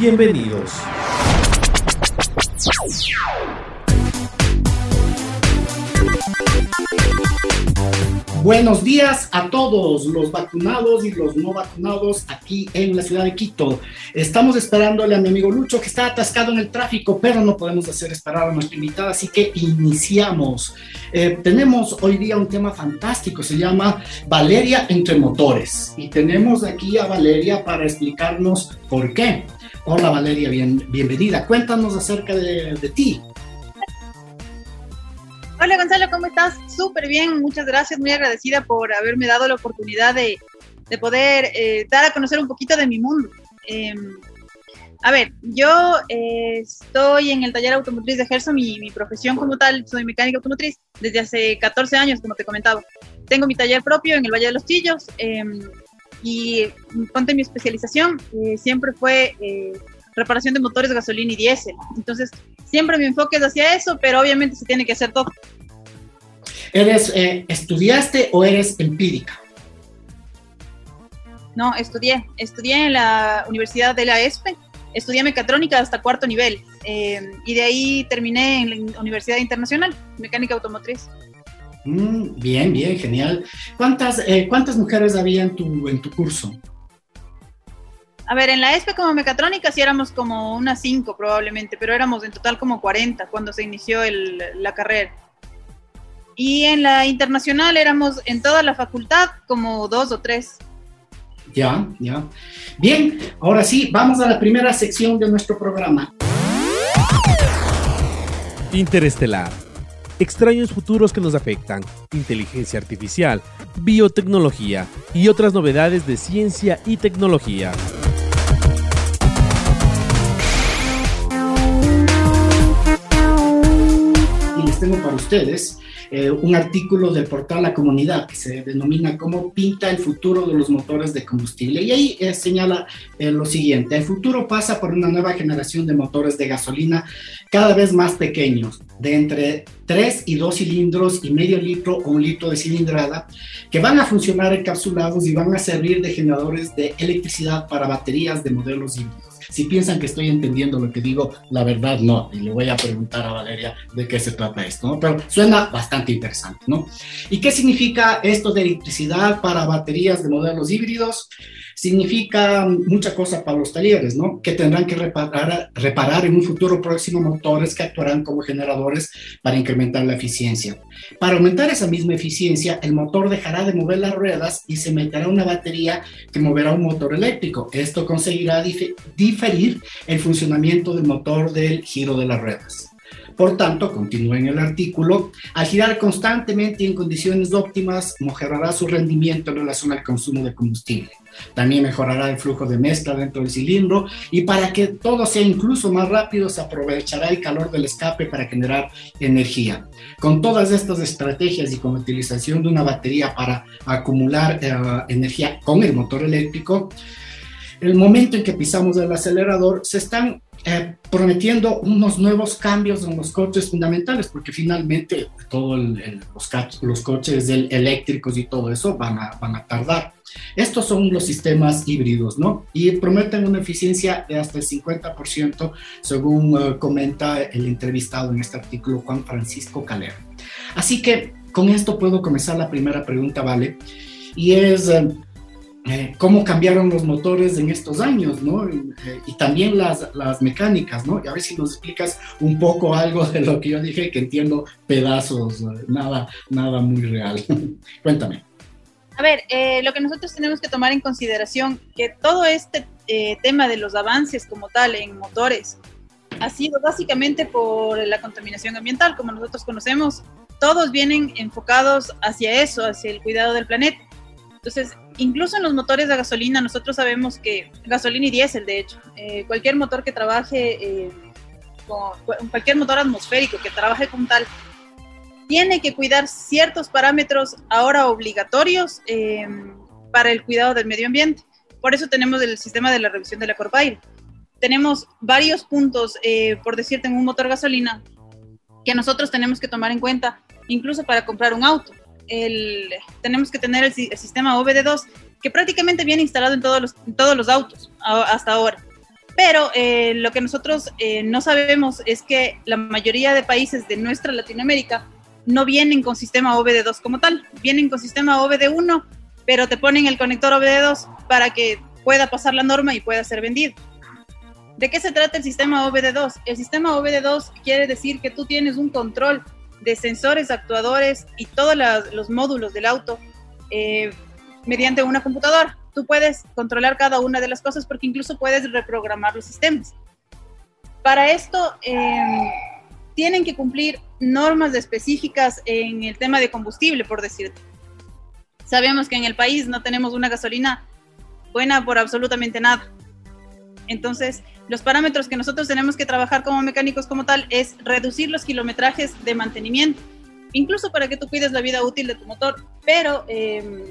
Bienvenidos. Buenos días a todos los vacunados y los no vacunados aquí en la ciudad de Quito. Estamos esperándole a mi amigo Lucho que está atascado en el tráfico, pero no podemos hacer esperar a nuestra invitada, así que iniciamos. Eh, tenemos hoy día un tema fantástico, se llama Valeria entre motores. Y tenemos aquí a Valeria para explicarnos por qué. Hola Valeria, bien, bienvenida. Cuéntanos acerca de, de ti. Hola Gonzalo, ¿cómo estás? Súper bien, muchas gracias, muy agradecida por haberme dado la oportunidad de, de poder eh, dar a conocer un poquito de mi mundo. Em, a ver, yo eh, estoy en el taller automotriz de Gerson, mi, mi profesión como tal, soy mecánica automotriz desde hace 14 años, como te comentaba. Tengo mi taller propio en el Valle de los Chillos em, y ponte mi especialización eh, siempre fue reparación de motores de gasolina y diésel. Entonces, siempre mi enfoque es hacia eso, pero obviamente se tiene que hacer todo. ¿Eres, eh, estudiaste o eres empírica? No, estudié. Estudié en la Universidad de la ESPE. Estudié mecatrónica hasta cuarto nivel. Eh, y de ahí terminé en la Universidad Internacional, mecánica automotriz. Mm, bien, bien, genial. ¿Cuántas, eh, ¿Cuántas mujeres había en tu, en tu curso? A ver, en la ESPE como mecatrónica sí éramos como unas cinco probablemente, pero éramos en total como 40 cuando se inició el, la carrera. Y en la internacional éramos en toda la facultad como dos o tres. Ya, ya. Bien, ahora sí, vamos a la primera sección de nuestro programa. Interestelar. Extraños futuros que nos afectan, inteligencia artificial, biotecnología y otras novedades de ciencia y tecnología. tengo para ustedes eh, un artículo del portal La Comunidad que se denomina Cómo pinta el futuro de los motores de combustible. Y ahí eh, señala eh, lo siguiente, el futuro pasa por una nueva generación de motores de gasolina cada vez más pequeños, de entre 3 y 2 cilindros y medio litro o un litro de cilindrada, que van a funcionar encapsulados y van a servir de generadores de electricidad para baterías de modelos híbridos. Si piensan que estoy entendiendo lo que digo, la verdad no. Y le voy a preguntar a Valeria de qué se trata esto, ¿no? Pero suena bastante interesante, ¿no? ¿Y qué significa esto de electricidad para baterías de modelos híbridos? Significa mucha cosa para los talleres, ¿no? Que tendrán que reparar, reparar en un futuro próximo motores que actuarán como generadores para incrementar la eficiencia. Para aumentar esa misma eficiencia, el motor dejará de mover las ruedas y se meterá una batería que moverá un motor eléctrico. Esto conseguirá diferir el funcionamiento del motor del giro de las ruedas. Por tanto, continúa en el artículo, al girar constantemente y en condiciones óptimas, mejorará su rendimiento en relación al consumo de combustible. También mejorará el flujo de mezcla dentro del cilindro y para que todo sea incluso más rápido se aprovechará el calor del escape para generar energía. Con todas estas estrategias y con la utilización de una batería para acumular eh, energía con el motor eléctrico, el momento en que pisamos el acelerador se están eh, prometiendo unos nuevos cambios en los coches fundamentales, porque finalmente todos los, los, coches eléctricos y todo eso van a, van a tardar. Estos son los sistemas híbridos, ¿no? Y prometen una eficiencia de hasta el 50%, según eh, comenta el entrevistado en este artículo, Juan Francisco Calero. Así que con esto puedo comenzar la primera pregunta, ¿vale? Y es, eh, eh, cómo cambiaron los motores en estos años, ¿no? Eh, y también las, las mecánicas, ¿no? Y a ver si nos explicas un poco algo de lo que yo dije, que entiendo pedazos, nada, nada muy real. Cuéntame. A ver, eh, lo que nosotros tenemos que tomar en consideración, que todo este tema de los avances como tal en motores ha sido básicamente por la contaminación ambiental, como nosotros conocemos, todos vienen enfocados hacia eso, hacia el cuidado del planeta. Entonces, incluso en los motores de gasolina, nosotros sabemos que gasolina y diésel, de hecho, eh, cualquier motor que trabaje, eh, con, cualquier motor atmosférico que trabaje con tal, tiene que cuidar ciertos parámetros ahora obligatorios em, para el cuidado del medio ambiente. Por eso tenemos el sistema de la revisión de la Corpair. Tenemos varios puntos, eh, por decirte, en un motor gasolina, que nosotros tenemos que tomar en cuenta, incluso para comprar un auto el, tenemos que tener el, sistema OBD2 que prácticamente viene instalado en todos los, autos hasta ahora. Pero eh, lo que nosotros eh, no sabemos es que la mayoría de países de nuestra Latinoamérica no vienen con sistema OBD2 como tal, vienen con sistema OBD1, pero te ponen el conector OBD2 para que pueda pasar la norma y pueda ser vendido. ¿De qué se trata el sistema OBD2? El sistema OBD2 quiere decir que tú tienes un control de sensores, actuadores y todos los módulos del auto eh, mediante una computadora. Tú puedes controlar cada una de las cosas porque incluso puedes reprogramar los sistemas. Para esto em, tienen que cumplir normas específicas en el tema de combustible, por decirte. Sabemos que en el país no tenemos una gasolina buena por absolutamente nada. Entonces, los parámetros que nosotros tenemos que trabajar como mecánicos como tal es reducir los kilometrajes de mantenimiento, incluso para que tú cuides la vida útil de tu motor, pero em,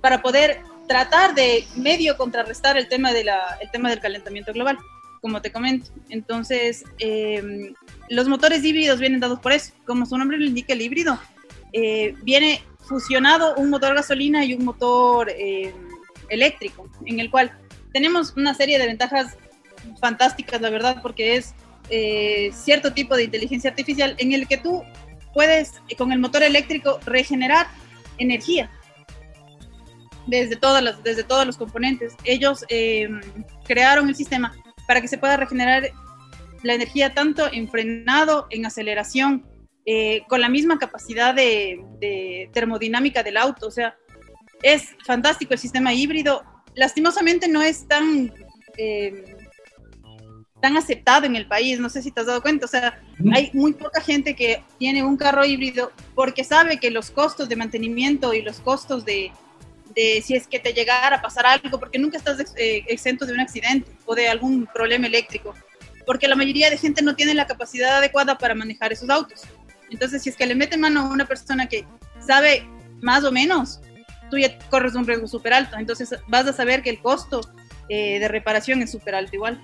para poder tratar de medio contrarrestar el tema, de tema del calentamiento global, como te comento. Entonces, em, los motores híbridos vienen dados por eso, como su nombre lo indica, el híbrido. Eh, viene fusionado un motor gasolina y un motor em, eléctrico, en el cual tenemos una serie de ventajas fantásticas, la verdad, porque es eh, cierto tipo de inteligencia artificial en el que tú puedes, eh, con el motor eléctrico, regenerar energía desde, todas las, desde todos los componentes. Ellos eh, crearon el sistema para que se pueda regenerar la energía tanto en frenado, en aceleración, con la misma capacidad de, de, termodinámica del auto. O sea, es fantástico el sistema híbrido. Lastimosamente no es tan tan aceptado en el país, no sé si te has dado cuenta, o sea, hay muy poca gente que tiene un carro híbrido porque sabe que los costos de mantenimiento y los costos de, de si es que te llegara a pasar algo, porque nunca estás eh, exento de un accidente o de algún problema eléctrico, porque la mayoría de gente no tiene la capacidad adecuada para manejar esos autos. Entonces, si es que le mete mano a una persona que sabe más o menos, tú ya corres un riesgo súper alto, entonces vas a saber que el costo eh, de reparación es súper alto igual.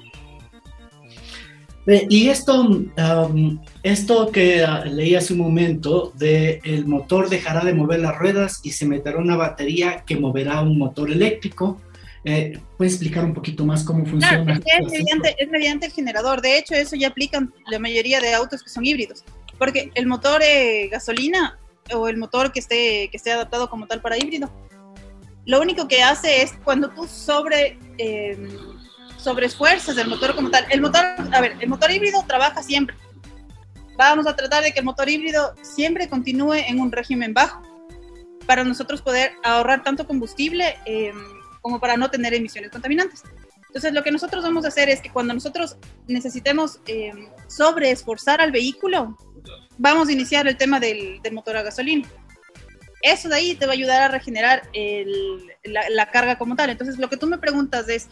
Y esto, um, esto que ah, leí hace un momento, de el motor dejará de mover las ruedas y se meterá una batería que moverá un motor eléctrico. Eh, ¿Puedes explicar un poquito más cómo funciona? Claro, es, mediante, es mediante el generador. De hecho, eso ya aplican la mayoría de autos que son híbridos. Porque el motor eh, gasolina o el motor que esté, que esté adaptado como tal para híbrido, lo único que hace es cuando tú sobre... Eh, sobre esfuerzos del motor como tal. El motor, a ver, el motor híbrido trabaja siempre. Vamos a tratar de que el motor híbrido siempre continúe en un régimen bajo para nosotros poder ahorrar tanto combustible eh, como para no tener emisiones contaminantes. Entonces, lo que nosotros vamos a hacer es que cuando nosotros necesitemos eh, sobreesforzar al vehículo, vamos a iniciar el tema del, motor a gasolina. Eso de ahí te va a ayudar a regenerar la, carga como tal. Entonces, lo que tú me preguntas es,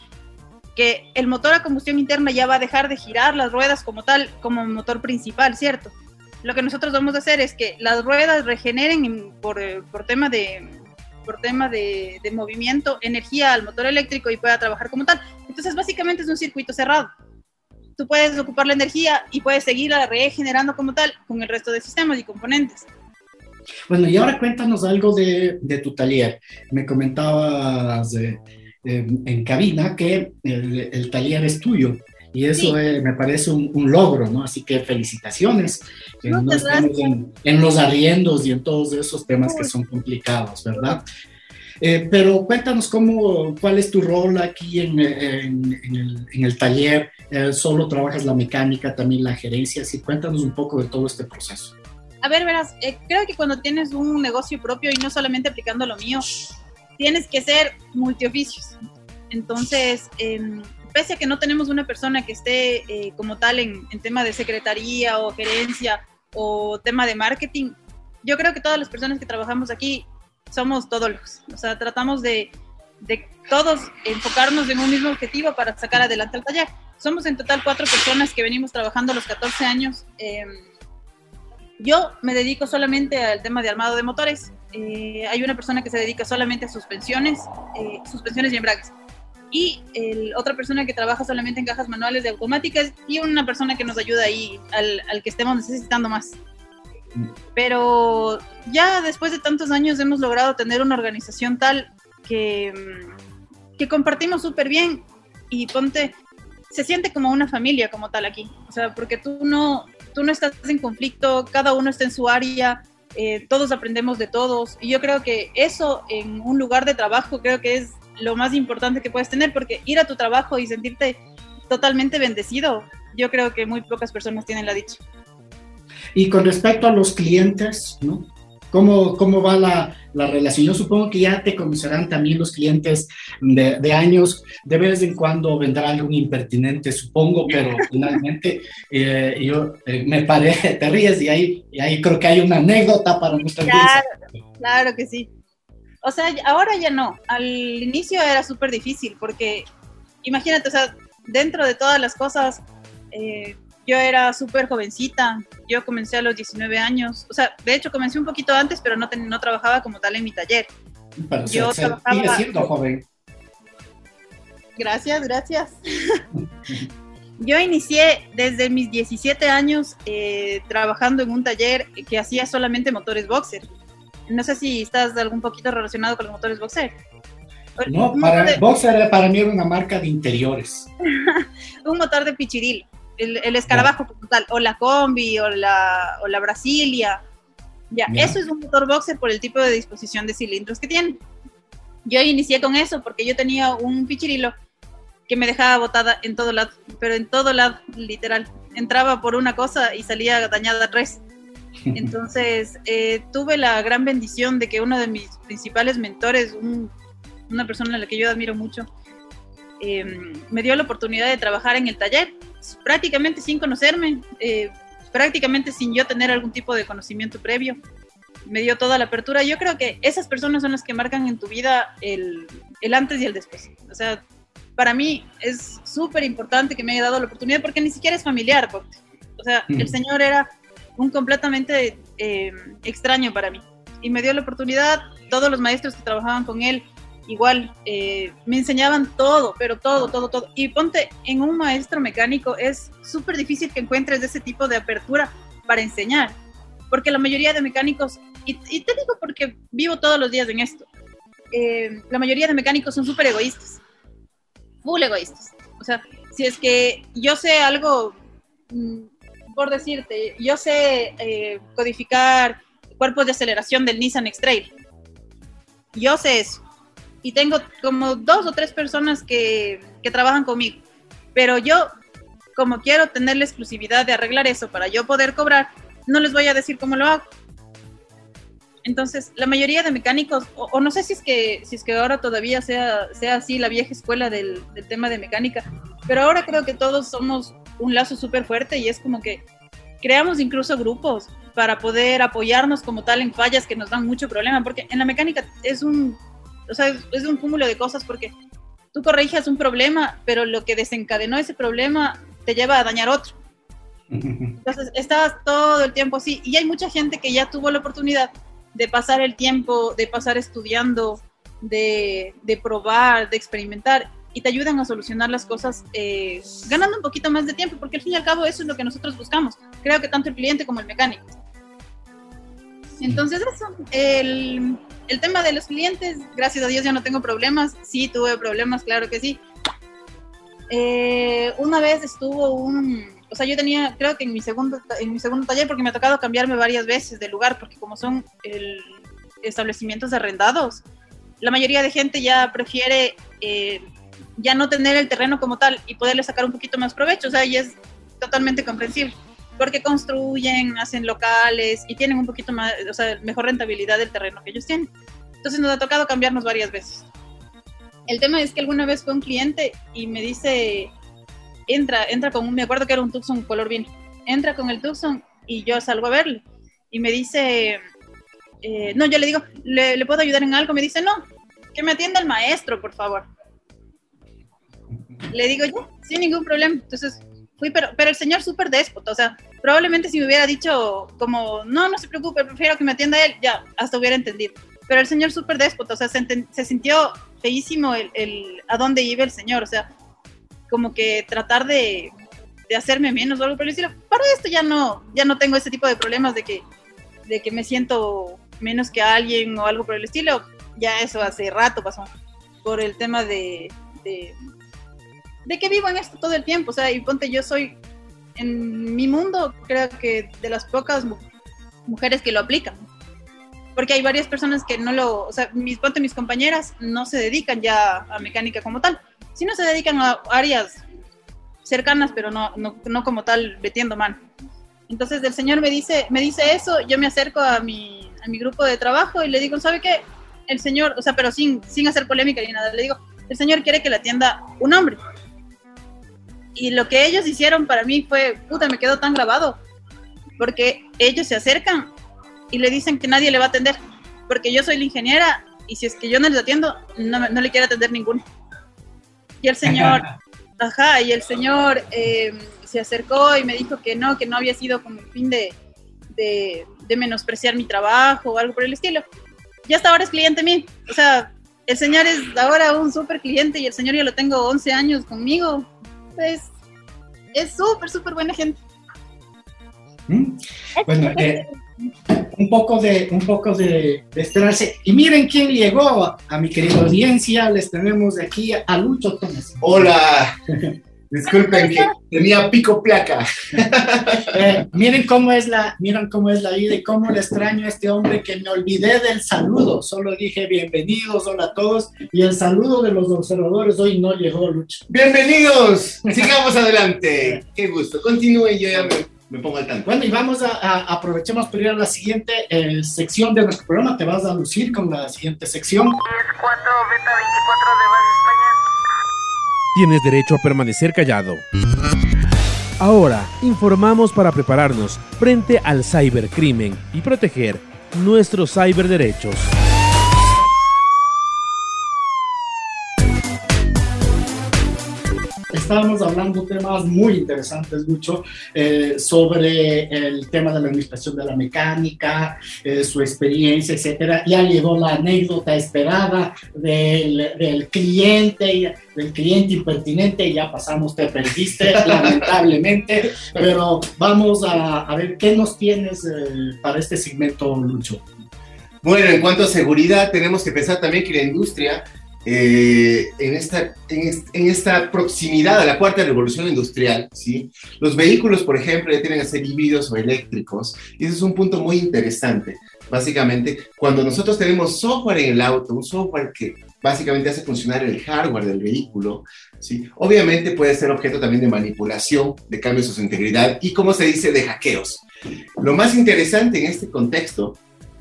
que el motor a combustión interna ya va a dejar de girar las ruedas como tal, como motor principal, ¿cierto? Lo que nosotros vamos a hacer es que las ruedas regeneren por, eh, por tema de por tema de, movimiento, energía al motor eléctrico y pueda trabajar como tal. Entonces, básicamente es un circuito cerrado. Tú puedes ocupar la energía y puedes seguirla regenerando como tal con el resto de sistemas y componentes. Bueno, y ahora cuéntanos algo de, de tu taller. Me comentabas de en cabina que el, taller es tuyo. Y eso me parece un, logro, ¿no? Así que felicitaciones. no estamos en, los arriendos y en todos esos temas que son complicados, ¿verdad? Eh, pero cuéntanos cómo, cuál es tu rol aquí en, en, el, taller. Eh, ¿Solo trabajas la mecánica, también la gerencia? Sí, cuéntanos un poco de todo este proceso. A ver, verás, eh, creo que cuando tienes un negocio propio y no solamente aplicando lo mío, tienes que ser multioficios. Entonces, em, pese a que no tenemos una persona que esté como tal en, en tema de secretaría o gerencia o tema de marketing, yo creo que todas las personas que trabajamos aquí somos todos los, o sea, tratamos de, de todos enfocarnos en un mismo objetivo para sacar adelante el taller. Somos en total cuatro personas que venimos trabajando los 14 años. Em, yo me dedico solamente al tema de armado de motores. Eh, hay una persona que se dedica solamente a suspensiones, eh, suspensiones y embragues. Y el, otra persona que trabaja solamente en cajas manuales de automáticas y una persona que nos ayuda ahí al, al que estemos necesitando más. Pero ya después de tantos años hemos logrado tener una organización tal que, mm, que compartimos súper bien y ponte, se siente como una familia como tal aquí. O sea, porque tú no, tú no estás en conflicto, cada uno está en su área, eh, todos aprendemos de todos. Y yo creo que eso en un lugar de trabajo creo que es lo más importante que puedes tener, porque ir a tu trabajo y sentirte totalmente bendecido, yo creo que muy pocas personas tienen la dicha. Y con respecto a los clientes, ¿no? ¿Cómo, cómo va la, la, relación? Yo supongo que ya te conocerán también los clientes de, de años. De vez en cuando vendrá algún impertinente, supongo, pero finalmente eh, yo eh, me paré, te ríes y ahí, y ahí creo que hay una anécdota para nuestra claro, Claro que sí. O sea, ahora ya no. Al inicio era súper difícil porque, imagínate, o sea, dentro de todas las cosas, eh, yo era súper jovencita, yo comencé a los 19 años, o sea, de hecho comencé un poquito antes, pero no, no trabajaba como tal en mi taller. yo trabajaba... siendo joven. Gracias, gracias. yo inicié desde mis 17 años eh, trabajando en un taller que hacía solamente motores boxer. No sé si estás algún poquito relacionado con los motores boxer. No, para, boxer para mí era una marca de interiores. un motor de pichiril el, escarabajo como tal, o la combi, o la, o la Brasilia. Ya, eso es un motor boxer por el tipo de disposición de cilindros que tiene. Yo inicié con eso porque yo tenía un pichirilo que me dejaba botada en todo lado, pero en todo lado, literal. Entraba por una cosa y salía dañada tres. Entonces, eh, tuve la gran bendición de que uno de mis principales mentores, una persona a la que yo admiro mucho, em, me dio la oportunidad de trabajar en el taller prácticamente sin conocerme, eh, prácticamente sin yo tener algún tipo de conocimiento previo. Me dio toda la apertura. Yo creo que esas personas son las que marcan en tu vida el, el antes y el después. O sea, para mí es súper importante que me haya dado la oportunidad porque ni siquiera es familiar. O sea, el señor era un completamente eh, extraño para mí. Y me dio la oportunidad, todos los maestros que trabajaban con él, igual eh, me enseñaban todo, pero todo, todo, todo. Y ponte en un maestro mecánico, es súper difícil que encuentres ese tipo de apertura para enseñar, porque la mayoría de mecánicos, y, te digo porque vivo todos los días en esto, eh, la mayoría de mecánicos son súper egoístas, full egoístas. O sea, si es que yo sé algo, mm, por decirte, yo sé eh, codificar cuerpos de aceleración del Nissan X-Trail, yo sé eso y tengo como dos o tres personas que, que trabajan conmigo. Pero yo, como quiero tener la exclusividad de arreglar eso para yo poder cobrar, no les voy a decir cómo lo hago. Entonces, la mayoría de mecánicos, o, no sé si es que si es que ahora todavía sea, sea así la vieja escuela del, del tema de mecánica, pero ahora creo que todos somos un lazo súper fuerte y es como que creamos incluso grupos para poder apoyarnos como tal en fallas que nos dan mucho problema, porque en la mecánica es un o sea, es un cúmulo de cosas porque tú corriges un problema, pero lo que desencadenó ese problema te lleva a dañar otro. Entonces, estás todo el tiempo así. Y hay mucha gente que ya tuvo la oportunidad de pasar el tiempo, de pasar estudiando, de, de probar, de experimentar, y te ayudan a solucionar las cosas eh, ganando un poquito más de tiempo, porque al fin y al cabo eso es lo que nosotros buscamos. Creo que tanto el cliente como el mecánico. Entonces, eso, el, el tema de los clientes, gracias a Dios ya no tengo problemas. Sí, tuve problemas, claro que sí. Eh, una vez estuvo un, o sea, yo tenía, creo que en mi segundo, en mi segundo taller, porque me ha tocado cambiarme varias veces de lugar, porque como son establecimientos arrendados, la mayoría de gente ya prefiere eh, ya no tener el terreno como tal y poderle sacar un poquito más provecho, o sea, y es totalmente comprensible, porque construyen, hacen locales y tienen un poquito más, o sea, mejor rentabilidad del terreno que ellos tienen. Entonces nos ha tocado cambiarnos varias veces. El tema es que alguna vez fue un cliente y me dice, entra, entra con un, me acuerdo que era un Tucson color vino, entra con el Tucson y yo salgo a verle y me dice, eh, no, yo le digo, ¿le, ¿le puedo ayudar en algo? Me dice, no, que me atienda el maestro, por favor. Le digo yo, sin ningún problema. Entonces fui, pero, pero el señor súper déspota, o sea, probablemente si me hubiera dicho como, no, no se preocupe, prefiero que me atienda él, ya, hasta hubiera entendido. Pero el señor súper déspota, o sea, se, se sintió feísimo el, el, a dónde iba el señor, o sea, como que tratar de, de hacerme menos o algo por el estilo. Para esto ya no, ya no tengo ese tipo de problemas de que, de que me siento menos que alguien o algo por el estilo. Ya eso hace rato pasó por el tema de, de, de que vivo en esto todo el tiempo. O sea, y ponte, yo soy en mi mundo, creo que de las pocas mujeres que lo aplican. Porque hay varias personas que no lo, o sea, mis, ponte, mis compañeras no se dedican ya a mecánica como tal, sino se dedican a áreas cercanas, pero no, no, no como tal metiendo mano. Entonces el señor me dice, me dice eso, yo me acerco a mi, a mi grupo de trabajo y le digo, ¿sabe qué? El señor, o sea, pero sin, sin hacer polémica ni nada, le digo, el señor quiere que la atienda un hombre. Y lo que ellos hicieron para mí fue, puta, me quedó tan grabado, porque ellos se acercan y le dicen que nadie le va a atender, porque yo soy la ingeniera y si es que yo no les atiendo, no, no le quiero atender ninguno. Y el señor, ajá, y el señor eh, se acercó y me dijo que no, que no había sido como el fin de, de, de, menospreciar mi trabajo o algo por el estilo. Y hasta ahora es cliente mío. O sea, el señor es ahora un súper cliente y el señor ya lo tengo 11 años conmigo. Pues es súper, súper buena gente. ¿Mm? Bueno, eh, un poco de un poco de, de, esperarse. Y miren quién llegó a mi querida audiencia. Les tenemos aquí a Lucho Tomás. Hola. Disculpen que tenía pico placa. Eh, miren cómo es la, miren cómo es la vida y cómo le extraño a este hombre que me olvidé del saludo. Solo dije bienvenidos, hola a todos. Y el saludo de los observadores hoy no llegó, Lucho. Bienvenidos. Sigamos adelante. Qué gusto. Continúe y yo ya me, me, pongo al tanto. Bueno, y vamos a, a aprovechemos para ir a la siguiente eh, sección de nuestro programa. Te vas a lucir con la siguiente sección. 10, 4, beta 24 de base España. Tienes derecho a permanecer callado. Ahora, informamos para prepararnos frente al cibercrimen y proteger nuestros ciberderechos. Estábamos hablando temas muy interesantes, Lucho, eh, sobre el tema de la administración de la mecánica, eh, su experiencia, etcétera. Ya llegó la anécdota esperada del, del cliente, del cliente impertinente, ya pasamos, te perdiste, lamentablemente, pero vamos a, a, ver qué nos tienes eh, para este segmento, Lucho. Bueno, en cuanto a seguridad, tenemos que pensar también que la industria eh, en, esta, en, en, esta proximidad a la cuarta revolución industrial, ¿sí? los vehículos, por ejemplo, ya tienen que ser híbridos o eléctricos, y ese es un punto muy interesante. Básicamente, cuando nosotros tenemos software en el auto, un software que básicamente hace funcionar el hardware del vehículo, ¿sí? obviamente puede ser objeto también de manipulación, de cambios a su integridad y, como se dice, de hackeos. Lo más interesante en este contexto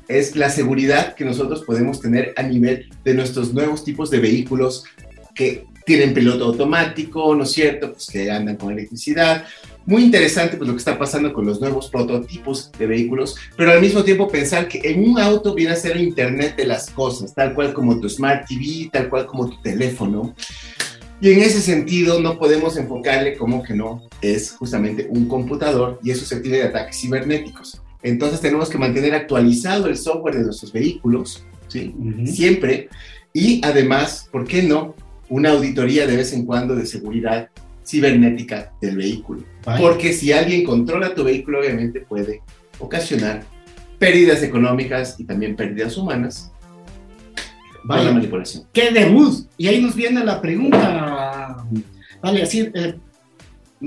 es la seguridad que nosotros podemos tener a nivel de nuestros nuevos tipos de vehículos que tienen piloto automático, ¿no es cierto? Pues que andan con electricidad. Muy interesante pues lo que está pasando con los nuevos prototipos de vehículos, pero al mismo tiempo pensar que en un auto viene a ser el Internet de las cosas, tal cual como tu Smart TV, tal cual como tu teléfono. Y en ese sentido no podemos enfocarle como que no es justamente un computador y es susceptible de ataques cibernéticos. Entonces tenemos que mantener actualizado el software de nuestros vehículos, ¿sí? Uh -huh. Siempre. Y además, ¿por qué no? Una auditoría de vez en cuando de seguridad cibernética del vehículo. Vale. Porque si alguien controla tu vehículo, obviamente puede ocasionar pérdidas económicas y también pérdidas humanas Vale. la manipulación. ¡Qué debut! Y ahí nos viene la pregunta. Vale, así, eh,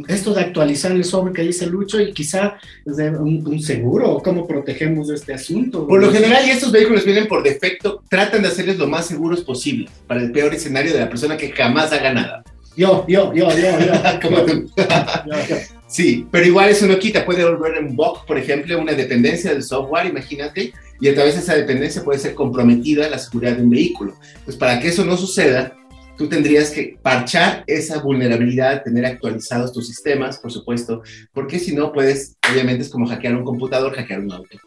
esto de actualizar el software que dice Lucho y quizá desde un, un seguro, cómo protegemos este asunto. Por lo general, y estos vehículos vienen por defecto, tratan de hacerles lo más seguros posible para el peor escenario de la persona que jamás haga nada. Yo, yo, yo, yo, yo. Como tú. yo, yo. Sí, pero igual eso no quita, puede volver un bug, por ejemplo, una dependencia del software, imagínate, y a través de esa dependencia puede ser comprometida la seguridad de un vehículo. Pues para que eso no suceda, tú tendrías que parchar esa vulnerabilidad, tener actualizados tus sistemas, por supuesto, porque si no puedes, obviamente es como hackear un computador, hackear un auto.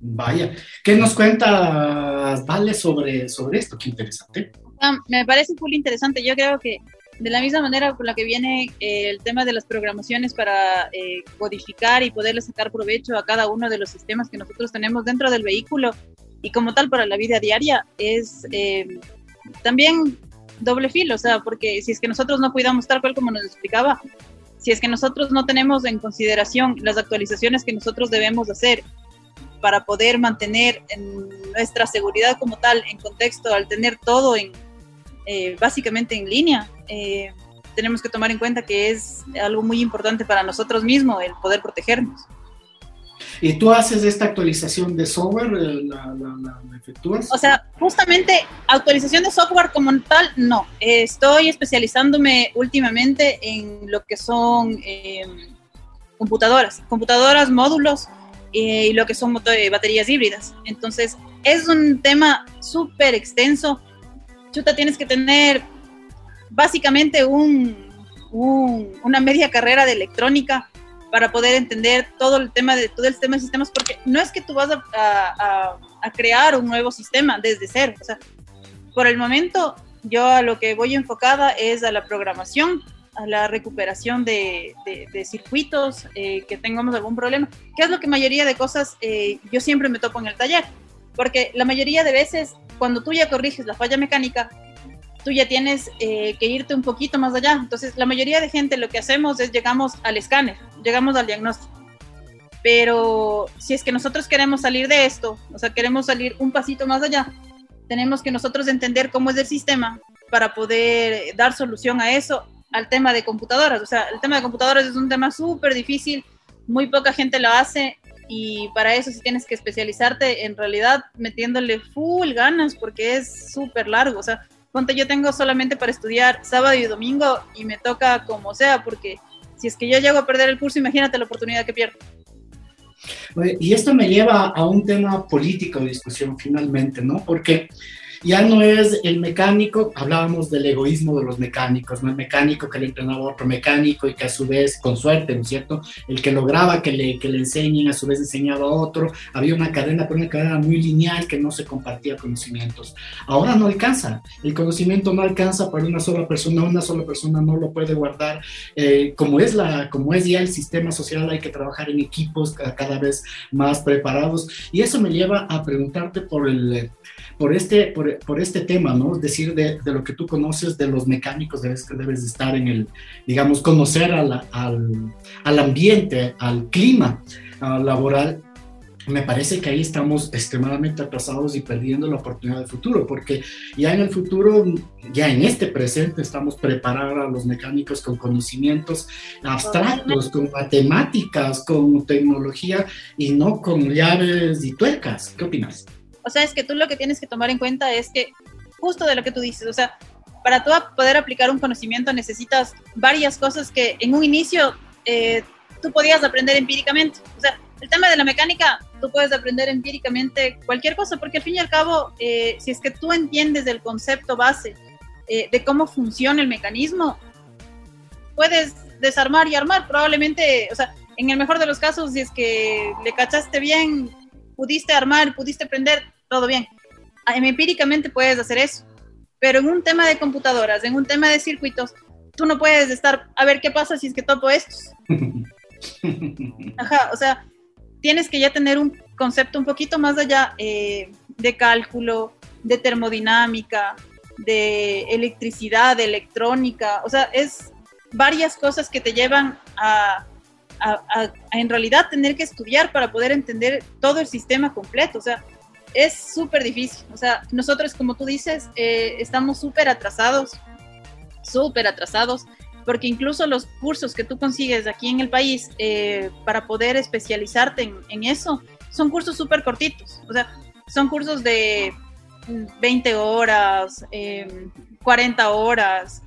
Vaya, ¿qué nos cuentas, Vale, sobre, sobre esto? Qué interesante. Ah, me parece full interesante. Yo creo que de la misma manera con la que viene eh, el tema de las programaciones para eh, codificar y poderle sacar provecho a cada uno de los sistemas que nosotros tenemos dentro del vehículo y como tal para la vida diaria, es eh, también doble filo, o sea, porque si es que nosotros no cuidamos tal cual como nos explicaba, si es que nosotros no tenemos en consideración las actualizaciones que nosotros debemos hacer para poder mantener en nuestra seguridad como tal en contexto, al tener todo eh, básicamente en línea, eh, tenemos que tomar en cuenta que es algo muy importante para nosotros mismos el poder protegernos. ¿Y tú haces esta actualización de software? ¿La, la, efectúas? O sea, justamente actualización de software como tal, no. Estoy especializándome últimamente en lo que son eh, computadoras, computadoras, módulos eh, y lo que son eh, baterías híbridas. Entonces, es un tema súper extenso. Chuta, tienes que tener básicamente un, un- una media carrera de electrónica para poder entender todo el tema de todo el tema de sistemas, porque no es que tú vas a, a- a- crear un nuevo sistema desde cero. O sea, por el momento, yo a lo que voy enfocada es a la programación, a la recuperación de, de- de circuitos, eh, que tengamos algún problema, que es lo que mayoría de cosas eh, yo siempre me topo en el taller, porque la mayoría de veces, cuando tú ya corriges la falla mecánica, tú ya tienes eh, que irte un poquito más allá. Entonces, la mayoría de gente lo que hacemos es llegamos al escáner, llegamos al diagnóstico. Pero si es que nosotros queremos salir de esto, o sea, queremos salir un pasito más allá, tenemos que nosotros entender cómo es el sistema para poder dar solución a eso, al tema de computadoras. O sea, el tema de computadoras es un tema súper difícil, muy poca gente lo hace y para eso sí tienes que especializarte en realidad metiéndole full ganas porque es súper largo. O sea, ponte yo tengo solamente para estudiar sábado y domingo y me toca como sea porque si es que yo llego a perder el curso, imagínate la oportunidad que pierdo. Y esto me lleva a un tema político de discusión finalmente, ¿no? Porque ya no es el mecánico, hablábamos del egoísmo de los mecánicos, ¿no? El mecánico que le entrenaba a otro mecánico y que a su vez, con suerte, ¿no es cierto? El que lograba que le, que le enseñen, a su vez enseñaba a otro. Había una cadena, pero una cadena muy lineal que no se compartía conocimientos. Ahora no alcanza, el conocimiento no alcanza para una sola persona, una sola persona no lo puede guardar. Eh, como, es la, como es ya el sistema social, hay que trabajar en equipos ca- cada vez más preparados. Y eso me lleva a preguntarte por el, por este, por, por este tema, ¿no? Es decir, de, de lo que tú conoces de los mecánicos, debes, que debes de estar en el, digamos, conocer a la- al, al ambiente, al clima ah, laboral. Me parece que ahí estamos extremadamente atrasados y perdiendo la oportunidad de futuro, porque ya en el futuro, ya en este presente, estamos preparando a los mecánicos con conocimientos abstractos, con matemáticas, con tecnología y no con llaves y tuercas. ¿Qué opinas? O sea, es que tú lo que tienes que tomar en cuenta es que justo de lo que tú dices, o sea, para tú poder aplicar un conocimiento necesitas varias cosas que en un inicio eh, tú podías aprender empíricamente. O sea, el tema de la mecánica, tú puedes aprender empíricamente cualquier cosa, porque al fin y al cabo, eh, si es que tú entiendes el concepto base eh, de cómo funciona el mecanismo, puedes desarmar y armar. Probablemente, o sea, en el mejor de los casos, si es que le cachaste bien, pudiste armar, pudiste prender, todo bien. Ah, Empíricamente puedes hacer eso. Pero en un tema de computadoras, en un tema de circuitos, tú no puedes estar, a ver qué pasa si es que topo estos. Ajá, o sea, tienes que ya tener un concepto un poquito más allá eh, de cálculo, de termodinámica, de electricidad, de electrónica, o sea, es varias cosas que te llevan a, a, a- a en realidad tener que estudiar para poder entender todo el sistema completo, o sea, es súper difícil, o sea, nosotros como tú dices, eh, estamos súper atrasados, súper atrasados, porque incluso los cursos que tú consigues aquí en el país eh, para poder especializarte en, eso son cursos súper cortitos, o sea, son cursos de 20 horas, 40 em, horas,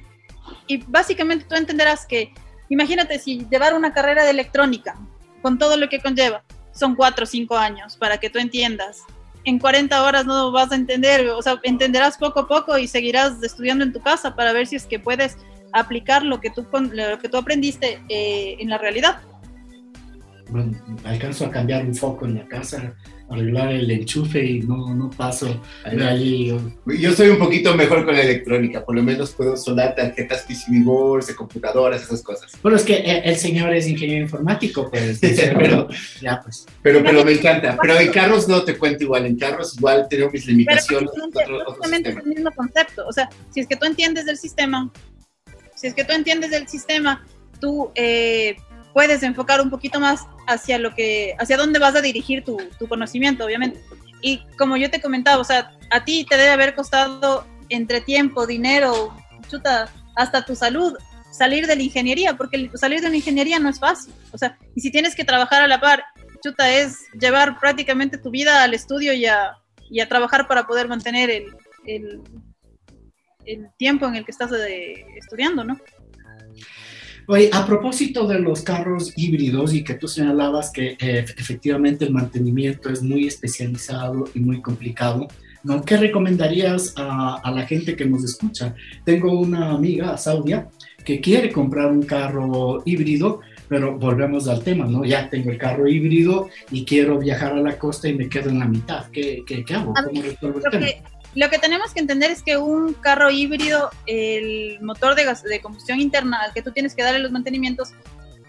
y básicamente tú entenderás que, imagínate si llevar una carrera de electrónica con todo lo que conlleva, son 4 o 5 años para que tú entiendas. En 40 horas no vas a entender, o sea, entenderás poco a poco y seguirás estudiando en tu casa para ver si es que puedes aplicar lo que tú, lo que tú aprendiste eh, en la realidad. Bueno, alcanzo a cambiar un foco en la casa arreglar el enchufe y no, no paso de allí. Yo soy un poquito mejor con la electrónica, por lo menos puedo soldar tarjetas PCB boards, de computadoras, esas cosas. Bueno, es que el, señor es ingeniero informático, pues. pero, ya, pues. Pero, pero me encanta. Pero en carros no te cuento igual, en carros igual tengo mis limitaciones. Pero justamente es el mismo concepto, o sea, si es que tú entiendes del sistema, si es que tú entiendes del sistema, tú... Eh, puedes enfocar un poquito más hacia lo que, hacia dónde vas a dirigir tu, tu conocimiento, obviamente. Y como yo te comentaba, o sea, a ti te debe haber costado entre tiempo, dinero, chuta, hasta tu salud, salir de la ingeniería, porque salir de la ingeniería no es fácil. O sea, y si tienes que trabajar a la par, chuta, es llevar prácticamente tu vida al estudio y a, y a trabajar para poder mantener el, el, el tiempo en el que estás de, estudiando, ¿no? Oye, a propósito de los carros híbridos y que tú señalabas que eh, efectivamente el mantenimiento es muy especializado y muy complicado, ¿no? ¿qué recomendarías a, la gente que nos escucha? Tengo una amiga, Saudia, que quiere comprar un carro híbrido, pero volvemos al tema, ¿no? Ya tengo el carro híbrido y quiero viajar a la costa y me quedo en la mitad. ¿Qué, qué, qué hago? ¿Cómo resuelvo el tema? Lo que tenemos que entender es que un carro híbrido, el motor de, gas, de combustión interna al que tú tienes que darle los mantenimientos,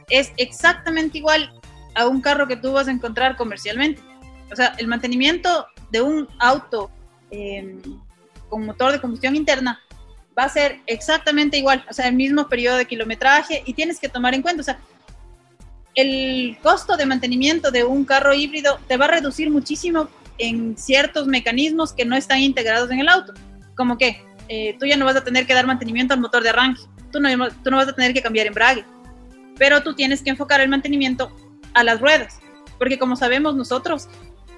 es exactamente igual a un carro que tú vas a encontrar comercialmente. O sea, el mantenimiento de un auto em, con motor de combustión interna va a ser exactamente igual, o sea, el mismo periodo de kilometraje y tienes que tomar en cuenta, o sea, el costo de mantenimiento de un carro híbrido te va a reducir muchísimo en ciertos mecanismos que no están integrados en el auto, como que eh, tú ya no vas a tener que dar mantenimiento al motor de arranque, tú no, tú no vas a tener que cambiar embrague, pero tú tienes que enfocar el mantenimiento a las ruedas, porque como sabemos nosotros,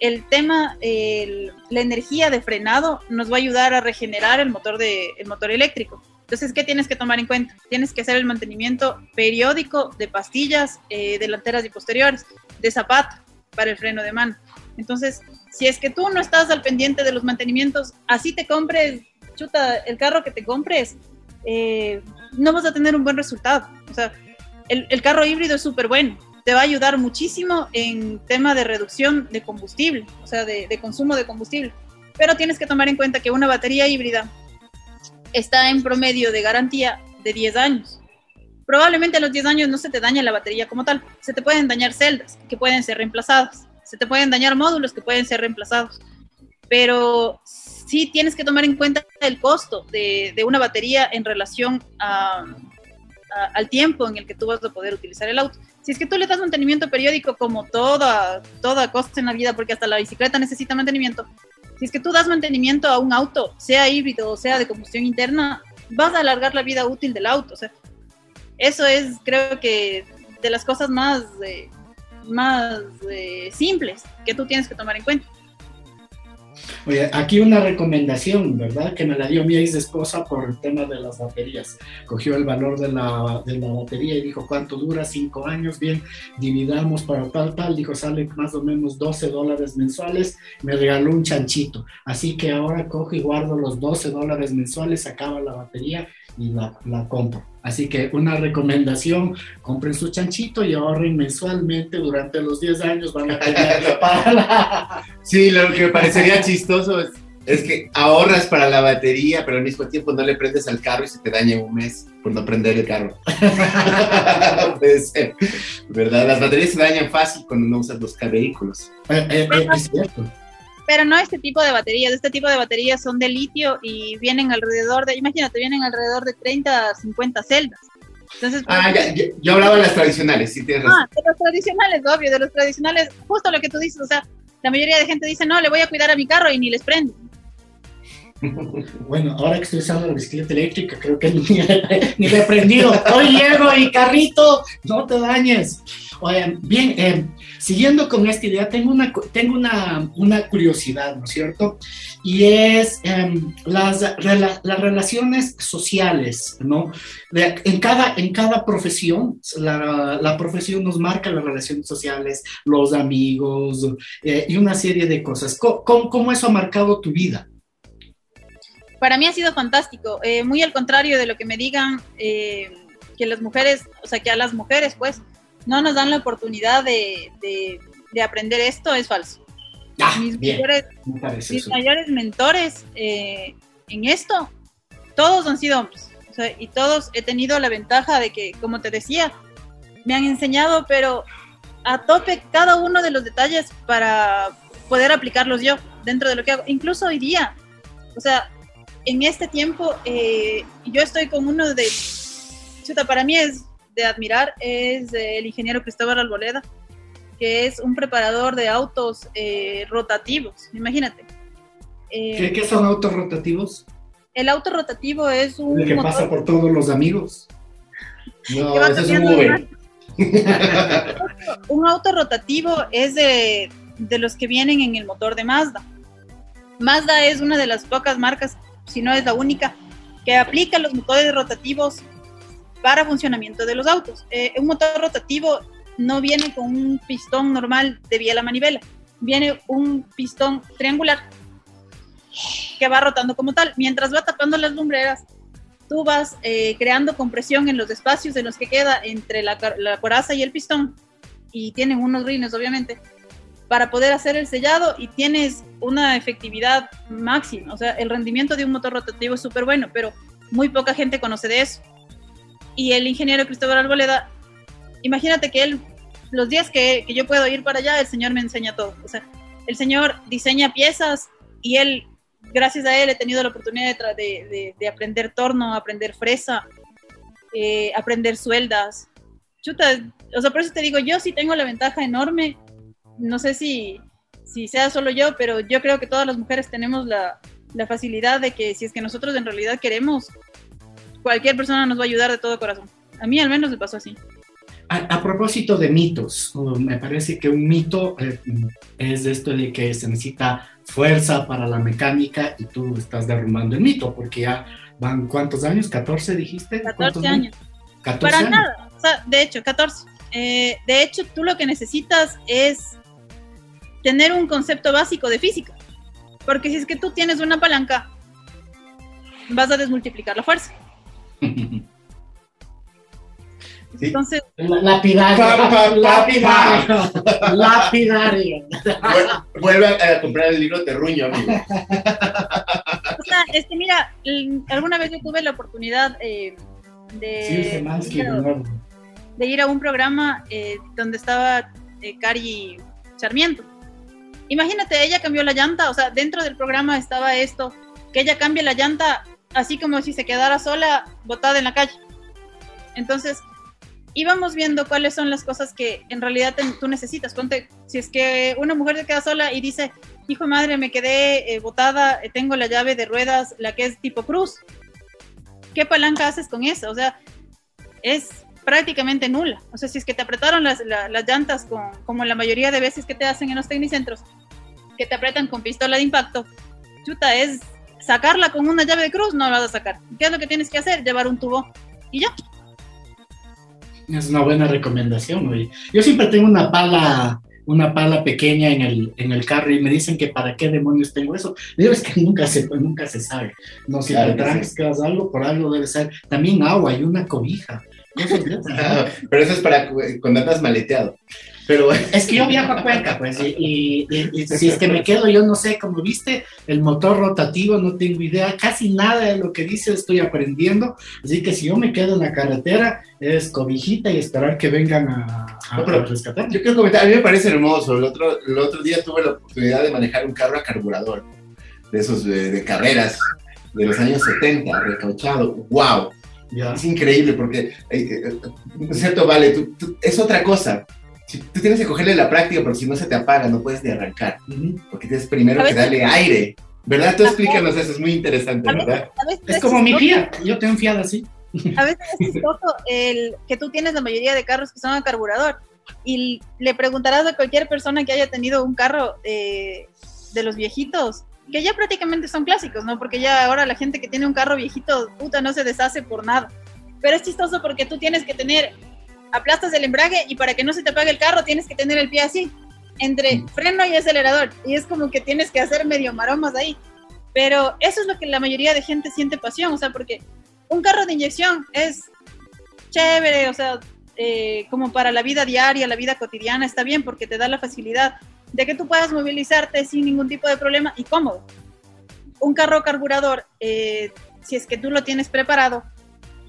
el tema, la energía de frenado nos va a ayudar a regenerar el motor, de, el motor eléctrico. Entonces, ¿qué tienes que tomar en cuenta? Tienes que hacer el mantenimiento periódico de pastillas eh, delanteras y posteriores, de zapato para el freno de mano. Entonces, si es que tú no estás al pendiente de los mantenimientos, así te compres, chuta, el carro que te compres, eh, no vas a tener un buen resultado. O sea, el, carro híbrido es súper bueno, te va a ayudar muchísimo en tema de reducción de combustible, o sea, de, de consumo de combustible. Pero tienes que tomar en cuenta que una batería híbrida está en promedio de garantía de 10 años. Probablemente a los 10 años no se te daña la batería como tal, se te pueden dañar celdas que pueden ser reemplazadas se te pueden dañar módulos que pueden ser reemplazados, pero sí tienes que tomar en cuenta el costo de, una batería en relación al tiempo en el que tú vas a poder utilizar el auto. Si es que tú le das mantenimiento periódico como toda, toda cosa en la vida, porque hasta la bicicleta necesita mantenimiento, si es que tú das mantenimiento a un auto, sea híbrido o sea de combustión interna, vas a alargar la vida útil del auto. O sea, eso es, creo que, de las cosas más eh, más eh, simples que tú tienes que tomar en cuenta. Oye, aquí una recomendación, ¿verdad? Que me la dio mi ex esposa por el tema de las baterías. Cogió el valor de la, de la batería y dijo, ¿cuánto dura? Cinco años, bien, dividamos para tal, tal. Dijo, sale más o menos 12 dólares mensuales. Me regaló un chanchito. Así que ahora cojo y guardo los 12 dólares mensuales, acaba la batería y la, la compro. Así que una recomendación, compren su chanchito y ahorren mensualmente durante los 10 años, van a tener para Sí, lo que me parecería chistoso es, que ahorras para la batería, pero al mismo tiempo no le prendes al carro y se te daña un mes por no prender el carro. Puede ser, ¿verdad? Las baterías se dañan fácil cuando no usas los vehículos. Eh, eh, eh, es cierto pero no este tipo de baterías. Este tipo de baterías son de litio y vienen alrededor de, imagínate, vienen alrededor de 30, 50 celdas. Entonces, ah, ya, yo hablaba de las tradicionales, sí tienes razón. Ah, de los tradicionales, obvio, de los tradicionales, justo lo que tú dices, o sea, la mayoría de gente dice, no, le voy a cuidar a mi carro y ni les prendo. Bueno, ahora que estoy usando la bicicleta eléctrica, creo que ni, ni he prendido. Hoy llego y carrito, no te dañes. Oye, bien, eh, siguiendo con esta idea, tengo una, tengo una, una curiosidad, ¿no es cierto? Y es em, las, rela- las relaciones sociales, ¿no? De- en, cada, en cada profesión, la, la profesión nos marca las relaciones sociales, los amigos eh, y una serie de cosas. ¿Cómo, cómo, cómo eso ha marcado tu vida? Para mí ha sido fantástico, eh, muy al contrario de lo que me digan eh, que las mujeres, o sea, que a las mujeres, pues, no nos dan la oportunidad de, de- de aprender esto, es falso. Ah, Mis mayores, mis mayores mentores eh, en esto, todos han sido hombres. O sea, y todos he tenido la ventaja de que, como te decía, me han enseñado, pero a tope cada uno de los detalles para poder aplicarlos yo dentro de lo que hago. Incluso hoy día, o sea, en este tiempo, eh, yo estoy con uno de, chuta, para mí es de admirar, es el ingeniero Cristóbal Arboleda, que es un preparador de autos eh, rotativos, imagínate. Eh, ¿Qué, son autos rotativos? el auto rotativo es un El que motor pasa por todos los amigos. No, es un Uber. un auto rotativo es de, de los que vienen en el motor de Mazda. Mazda es una de las pocas marcas, si no es la única, que aplica los motores rotativos para funcionamiento de los autos. Eh, un motor rotativo no viene con un pistón normal de vía a la manivela, viene un pistón triangular que va rotando como tal. Mientras va tapando las lumbreras, tú vas eh, creando compresión en los espacios en los que queda entre la, la coraza y el pistón, y tienen unos rines, obviamente, para poder hacer el sellado y tienes una efectividad máxima. O sea, el rendimiento de un motor rotativo es súper bueno, pero muy poca gente conoce de eso. Y el ingeniero Cristóbal Arboleda, imagínate que él, los días que, que yo puedo ir para allá, el señor me enseña todo. O sea, el señor diseña piezas y él, gracias a él, he tenido la oportunidad de, de- de aprender torno, aprender fresa, eh, aprender sueldas. Chuta, o sea, por eso te digo, yo sí tengo la ventaja enorme. No sé si, si sea solo yo, pero yo creo que todas las mujeres tenemos la, la facilidad de que si es que nosotros en realidad queremos, cualquier persona nos va a ayudar de todo corazón. A mí al menos me pasó así. A, a propósito de mitos, uh, me parece que un mito eh, es esto de que se necesita fuerza para la mecánica y tú estás derrumbando el mito, porque ya van cuántos años, 14 dijiste. 14 ¿Cuántos años. 14 Para años. nada. O sea, de hecho, 14. Eh, de hecho, tú lo que necesitas es tener un concepto básico de física. Porque si es que tú tienes una palanca, vas a desmultiplicar la fuerza. Sí. Entonces, La- Lapidario. Pa, pa, pa, lapidario. Lapidario. Vuel- Vuelve a, a comprar el libro Terruño, amigo. o sea, este, mira, l- alguna vez yo tuve la oportunidad eh, de, Sí, de- Leonardo. de ir a un programa eh, donde estaba eh, Cari Sarmiento. Imagínate, ella cambió la llanta, o sea, dentro del programa estaba esto, que ella cambie la llanta así como si se quedara sola, botada en la calle. Entonces, íbamos viendo cuáles son las cosas que en realidad tú necesitas. Ponte, si es que una mujer se queda sola y dice, hijo madre, me quedé eh, botada, eh, tengo la llave de ruedas, la que es tipo cruz. ¿Qué palanca haces con eso? O sea, es prácticamente nula. O sea, si es que te apretaron las, la- las llantas como la mayoría de veces que te hacen en los tecnicentros, que te apretan con pistola de impacto, chuta, es sacarla con una llave de cruz, no la vas a sacar. ¿Qué es lo que tienes que hacer? Llevar un tubo. Y ya. Es una buena recomendación, oye. Yo siempre tengo una pala, una pala pequeña en el, en el carro y me dicen que para qué demonios tengo eso. Digo, es que nunca se, nunca se sabe. No, si Claro te trancas algo, por algo debe ser. También agua y una cobija. ¿no? Ah, Pero eso es para cu- cuando andas maleteado. Pero Es que yo viajo a Cuenca, pues, y, y- y- y si es que me quedo, yo no sé, como viste, el motor rotativo, no tengo idea, casi nada de lo que dice estoy aprendiendo, así que si yo me quedo en la carretera, es cobijita y esperar que vengan a, a, No, pero a rescatarme. yo quiero comentar, a mí me parece hermoso. El otro, el otro día tuve la oportunidad de manejar un carro a carburador, de esos de, de carreras de los años 70, recauchado. ¡Wow! Ya. Es increíble porque, eh, eh, eh, cierto, vale, tú- tú- es otra cosa. Si, tú tienes que cogerle la práctica porque si no se te apaga, no puedes ni arrancar. Ujú. Porque tienes primero que darle aire ¿Verdad? Tú explícanos eso, es muy interesante, A ¿verdad? a veces Es como mi Fiat, yo tengo un Fiat así. A veces es chistoso el que tú tienes la mayoría de carros que son a carburador y le preguntarás a cualquier persona que haya tenido un carro eh, de los viejitos, que ya prácticamente son clásicos, ¿no? Porque ya ahora la gente que tiene un carro viejito, puta, no se deshace por nada. Pero es chistoso porque tú tienes que tener, aplastas el embrague y para que no se te apague el carro tienes que tener el pie así, entre freno y acelerador. Y es como que tienes que hacer medio maromas ahí. Pero eso es lo que la mayoría de gente siente pasión, o sea, porque un carro de inyección es chévere, o sea, eh, como para la vida diaria, la vida cotidiana, está bien porque te da la facilidad de que tú puedas movilizarte sin ningún tipo de problema y cómodo. Un carro carburador, eh, si es que tú lo tienes preparado,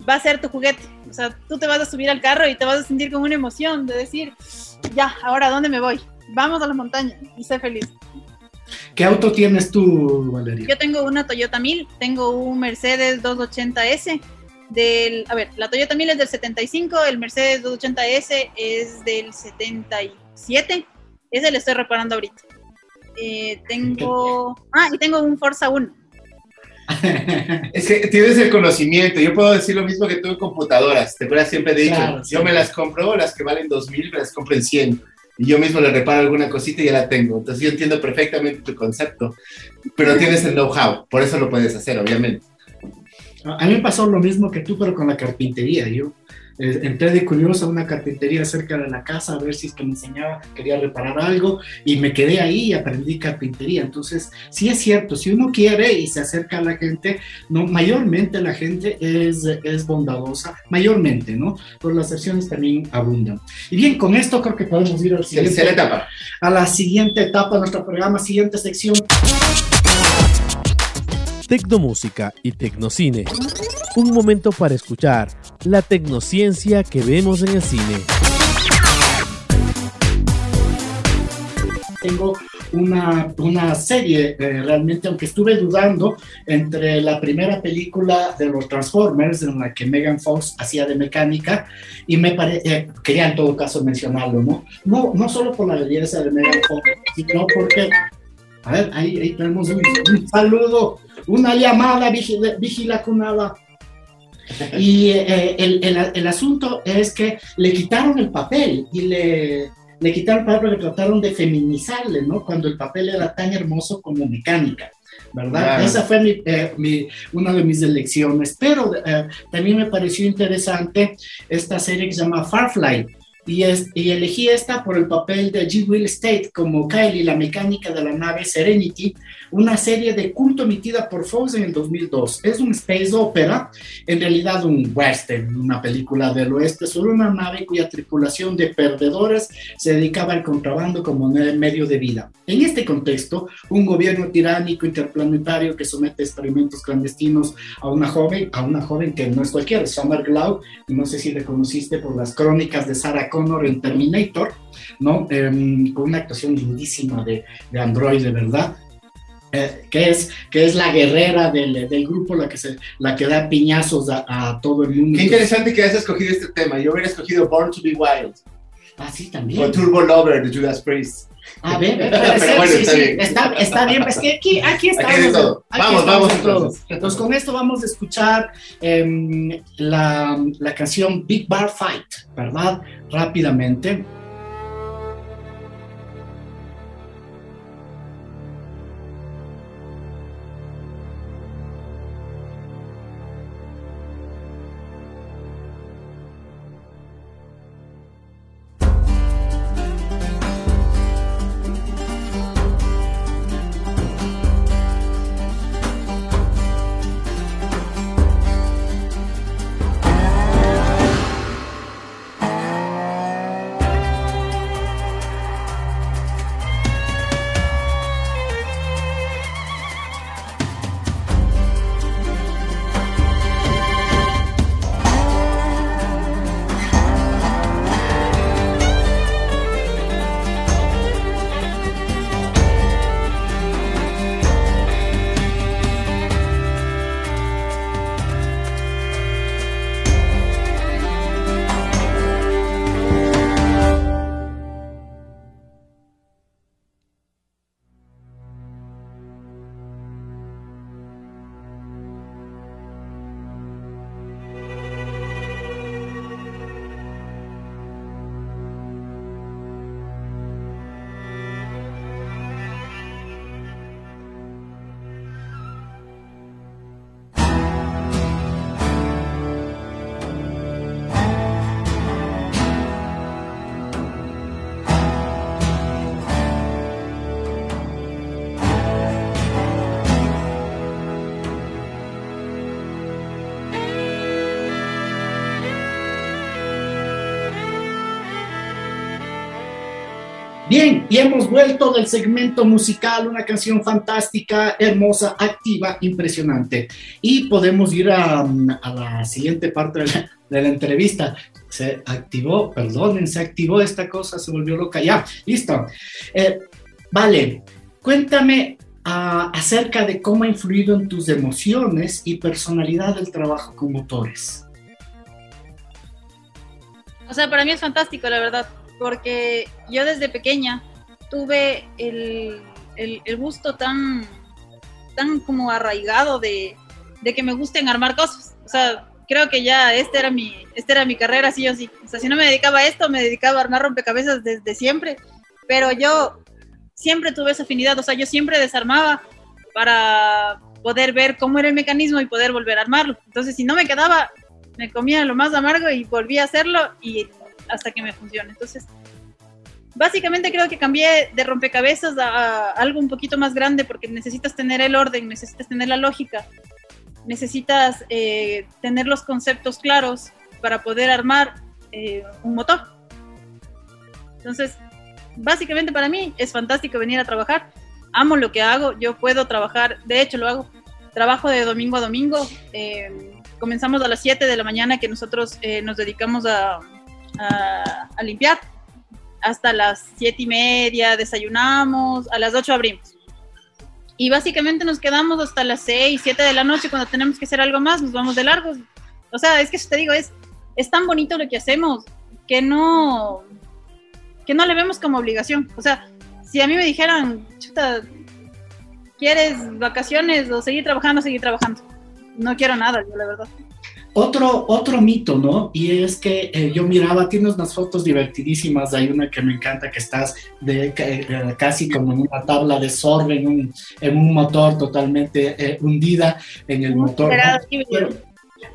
va a ser tu juguete. O sea, tú te vas a subir al carro y te vas a sentir con una emoción de decir, ya, ahora, ¿a dónde me voy? Vamos a la montaña y sé feliz. ¿Qué auto tienes tú, Valeria? Yo tengo una Toyota 1000, tengo un Mercedes 280S. Del, a ver, la Toyota 1000 es del 75, el Mercedes 280S es del 77. Ese le estoy reparando ahorita. Eh, tengo. Ah, y tengo un Forza 1. Es que tienes el conocimiento. Yo puedo decir lo mismo que tú en computadoras. Te acuerdas, siempre he dicho, Claro, yo sí. me las compro, las que valen 2000, me las compro en 100. Y yo mismo le reparo alguna cosita y ya la tengo. Entonces yo entiendo perfectamente tu concepto. Pero tienes el know-how, por eso lo puedes hacer, obviamente. A mí me pasó lo mismo que tú, pero con la carpintería. Yo eh, entré de curioso a una carpintería cerca de la casa a ver si es que me enseñaba, quería reparar algo y me quedé ahí y aprendí carpintería. Entonces, sí es cierto, si uno quiere y se acerca a la gente, no, mayormente la gente es, es bondadosa, mayormente, ¿no? Pero las excepciones también abundan. Y bien, con esto creo que podemos ir al siguiente, etapa. a la siguiente etapa de nuestro programa, siguiente sección. Tecnomúsica y Tecnocine. Un momento para escuchar la tecnociencia que vemos en el cine. tengo una, una serie, eh, realmente, aunque estuve dudando entre la primera película de los Transformers, en la que Megan Fox hacía de mecánica, y me parece, quería en todo caso mencionarlo, ¿no? ¿no? No solo por la belleza de Megan Fox, sino porque, a ver, ahí, tenemos un, saludo, una llamada, vigila, vigila Kunala. Y eh, el, el, el asunto es que le quitaron el papel y le le quitaron el papel, le trataron de feminizarle, ¿no? Cuando el papel era tan hermoso como mecánica. ¿verdad? Claro. Esa fue mi, eh, mi- una de mis elecciones, pero eh, también me pareció interesante esta serie que se llama Farfly. Y, es, y elegí esta por el papel de G. Will State como Kylie, la mecánica de la nave Serenity, una serie de culto emitida por Fox en el 2002. Es un space opera, en realidad un western, una película del oeste, sobre una nave cuya tripulación de perdedores se dedicaba al contrabando como medio de vida. En este contexto, un gobierno tiránico interplanetario que somete experimentos clandestinos a una joven, a una joven que no es cualquiera, Summer Glau, no sé si le conociste por las crónicas de Sarah Connor en Terminator, ¿no? Em, con una actuación lindísima de, de Android, de verdad. Eh, que, es, que es la guerrera del, del grupo, la que, se, la que da piñazos a, a todo el mundo. Qué interesante que hayas escogido este tema. Yo hubiera escogido Born to be Wild Ah, sí, o también. Turbo Lover de Judas Priest. A ver, Pero ser, bueno, sí, está sí, bien. Está, está bien, pues que aquí, aquí estamos. todo. aquí Vamos, estamos vamos, de todo. entonces. Con esto vamos a escuchar em, la, la canción Big Bar Fight, ¿verdad? Rápidamente. Bien, y hemos vuelto del segmento musical, una canción fantástica, hermosa, activa, impresionante. Y podemos ir a, la siguiente parte de la, entrevista. Se activó, perdonen, se activó esta cosa, se volvió loca. Ya, listo. Eh, vale, cuéntame uh, acerca de cómo ha influido en tus emociones y personalidad el trabajo con motores. O sea, para mí es fantástico, la verdad porque yo desde pequeña tuve el, gusto tan, tan como arraigado de, de, que me gusten armar cosas. O sea, creo que ya esta era mi, esta era mi carrera, sí o sí. O sea, si no me dedicaba a esto, me dedicaba a armar rompecabezas desde siempre. Pero yo siempre tuve esa afinidad, o sea, yo siempre desarmaba para poder ver cómo era el mecanismo y poder volver a armarlo. Entonces, si no me quedaba, me comía lo más amargo y volví a hacerlo y hasta que me funcione. Entonces, básicamente creo que cambié de rompecabezas a, algo un poquito más grande porque necesitas tener el orden, necesitas tener la lógica, necesitas eh, tener los conceptos claros para poder armar eh, un motor. Entonces, básicamente para mí es fantástico venir a trabajar. Amo lo que hago, yo puedo trabajar, de hecho lo hago, trabajo de domingo a domingo. Eh, comenzamos a las 7 de la mañana que nosotros nos dedicamos a, a, a limpiar. Hasta las siete y media desayunamos, a las 8 abrimos. Y básicamente nos quedamos hasta las 6, 7 de la noche cuando tenemos que hacer algo más, nos vamos de largos. O sea, es que te digo, es, es tan bonito lo que hacemos que no, que no le vemos como obligación. O sea, si a mí me dijeran, chuta, ¿quieres vacaciones o seguir trabajando? Seguir trabajando. No quiero nada, la verdad. Otro, otro mito, ¿no? Y es que eh, yo miraba, tienes unas fotos divertidísimas, hay una que me encanta, que estás de, eh, casi como en una tabla de surf, en un, en un motor totalmente eh, hundida en el motor. Pero,